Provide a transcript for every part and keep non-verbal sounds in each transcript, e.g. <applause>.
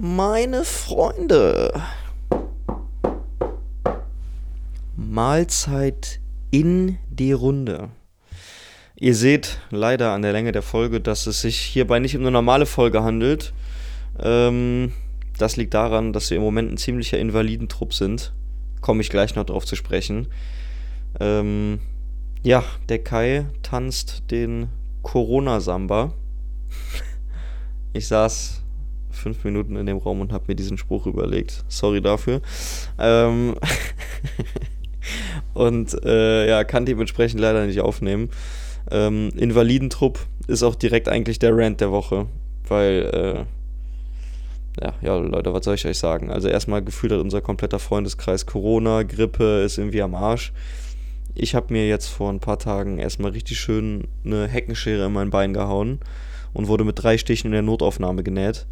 Meine Freunde, Mahlzeit in die Runde. Ihr seht leider an der Länge der Folge, dass es sich hierbei nicht um eine normale Folge handelt. Ähm, das liegt daran, dass wir im Moment ein ziemlicher Invalidentrupp sind. Komme ich gleich noch drauf zu sprechen. Ähm, ja, der Kai tanzt den Corona-Samba. Ich saß fünf Minuten in dem Raum und habe mir diesen Spruch überlegt. Sorry dafür. Ähm <laughs> und äh, ja, kann dementsprechend leider nicht aufnehmen. Ähm, Invalidentrupp ist auch direkt eigentlich der Rant der Woche, weil äh, ja, ja, Leute, was soll ich euch sagen? Also erstmal gefühlt hat unser kompletter Freundeskreis Corona, Grippe ist irgendwie am Arsch. Ich habe mir jetzt vor ein paar Tagen erstmal richtig schön eine Heckenschere in mein Bein gehauen und wurde mit drei Stichen in der Notaufnahme genäht.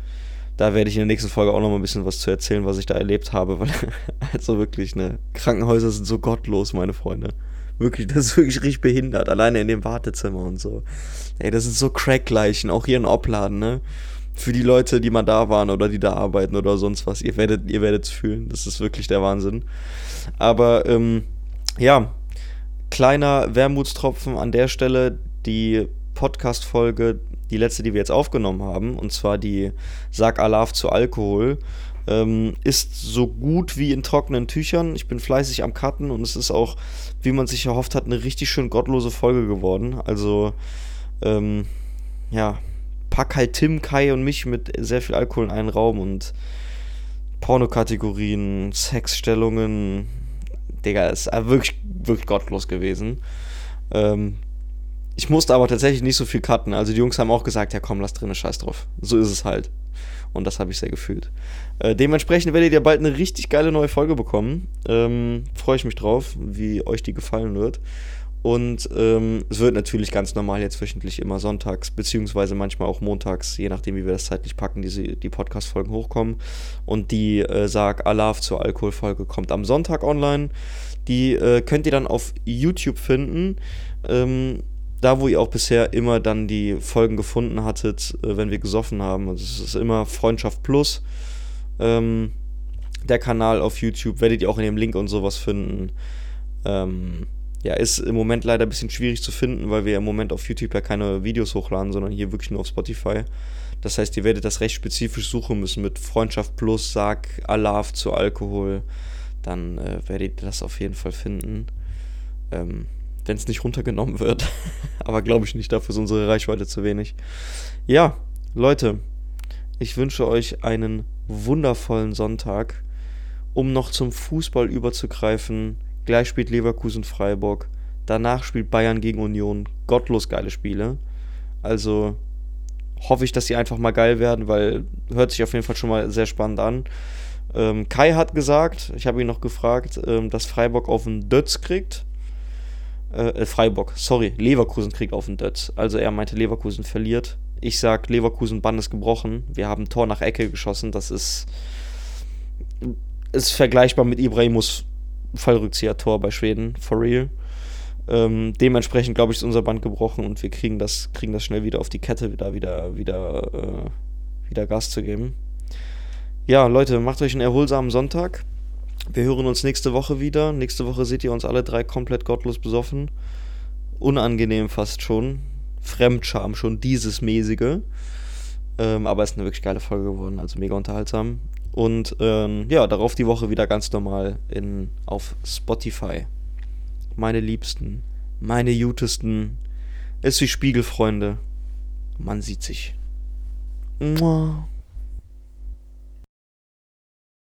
Da werde ich in der nächsten Folge auch noch mal ein bisschen was zu erzählen, was ich da erlebt habe, weil <laughs> also wirklich, ne, Krankenhäuser sind so gottlos, meine Freunde. Wirklich, das ist wirklich richtig behindert, alleine in dem Wartezimmer und so. Ey, das sind so Crackleichen, auch hier in Opladen, ne? Für die Leute, die mal da waren oder die da arbeiten oder sonst was, ihr werdet, ihr werdet es fühlen. Das ist wirklich der Wahnsinn. Aber, ähm, ja, kleiner Wermutstropfen an der Stelle. Die Podcast-Folge die letzte, die wir jetzt aufgenommen haben, und zwar die Sag Alaf zu Alkohol, ähm, ist so gut wie in trockenen Tüchern. Ich bin fleißig am Cutten und es ist auch, wie man sich erhofft hat, eine richtig schön gottlose Folge geworden. Also, ähm, ja, pack halt Tim, Kai und mich mit sehr viel Alkohol in einen Raum und Pornokategorien, Sexstellungen. Digga, ist wirklich, wirklich gottlos gewesen. Ähm, ich musste aber tatsächlich nicht so viel cutten. Also die Jungs haben auch gesagt, ja komm, lass drin, scheiß drauf. So ist es halt. Und das habe ich sehr gefühlt. Äh, dementsprechend werdet ihr bald eine richtig geile neue Folge bekommen. Ähm, Freue ich mich drauf, wie euch die gefallen wird. Und ähm, es wird natürlich ganz normal jetzt wöchentlich immer sonntags, beziehungsweise manchmal auch montags, je nachdem, wie wir das zeitlich packen, diese, die Podcast-Folgen hochkommen. Und die äh, Sag Alaf zur Alkoholfolge kommt am Sonntag online. Die äh, könnt ihr dann auf YouTube finden. Ähm, da, wo ihr auch bisher immer dann die Folgen gefunden hattet, äh, wenn wir gesoffen haben. Also es ist immer Freundschaft Plus. Ähm, der Kanal auf YouTube werdet ihr auch in dem Link und sowas finden. Ähm, ja, ist im Moment leider ein bisschen schwierig zu finden, weil wir im Moment auf YouTube ja keine Videos hochladen, sondern hier wirklich nur auf Spotify. Das heißt, ihr werdet das recht spezifisch suchen müssen mit Freundschaft Plus, Sag, Alaf zu Alkohol. Dann äh, werdet ihr das auf jeden Fall finden. Ähm, wenn es nicht runtergenommen wird. <laughs> Aber glaube ich nicht, dafür ist unsere Reichweite zu wenig. Ja, Leute, ich wünsche euch einen wundervollen Sonntag. Um noch zum Fußball überzugreifen, gleich spielt Leverkusen Freiburg, danach spielt Bayern gegen Union. Gottlos geile Spiele. Also hoffe ich, dass sie einfach mal geil werden, weil hört sich auf jeden Fall schon mal sehr spannend an. Ähm, Kai hat gesagt, ich habe ihn noch gefragt, ähm, dass Freiburg auf den Dötz kriegt. Äh, äh, Freiburg, sorry, Leverkusen kriegt auf den Dötz. Also er meinte, Leverkusen verliert. Ich sag, Leverkusen Bann ist gebrochen. Wir haben Tor nach Ecke geschossen. Das ist, ist vergleichbar mit Ibrahimus Fallrückzieher-Tor bei Schweden, for real. Ähm, dementsprechend, glaube ich, ist unser Band gebrochen und wir kriegen das, kriegen das schnell wieder auf die Kette, da wieder, wieder, äh, wieder Gas zu geben. Ja, Leute, macht euch einen erholsamen Sonntag. Wir hören uns nächste Woche wieder. Nächste Woche seht ihr uns alle drei komplett gottlos besoffen. Unangenehm fast schon. Fremdscham schon, dieses mäßige. Ähm, aber es ist eine wirklich geile Folge geworden, also mega unterhaltsam. Und ähm, ja, darauf die Woche wieder ganz normal in, auf Spotify. Meine Liebsten, meine Jutesten, ist wie Spiegelfreunde. Man sieht sich. Mua.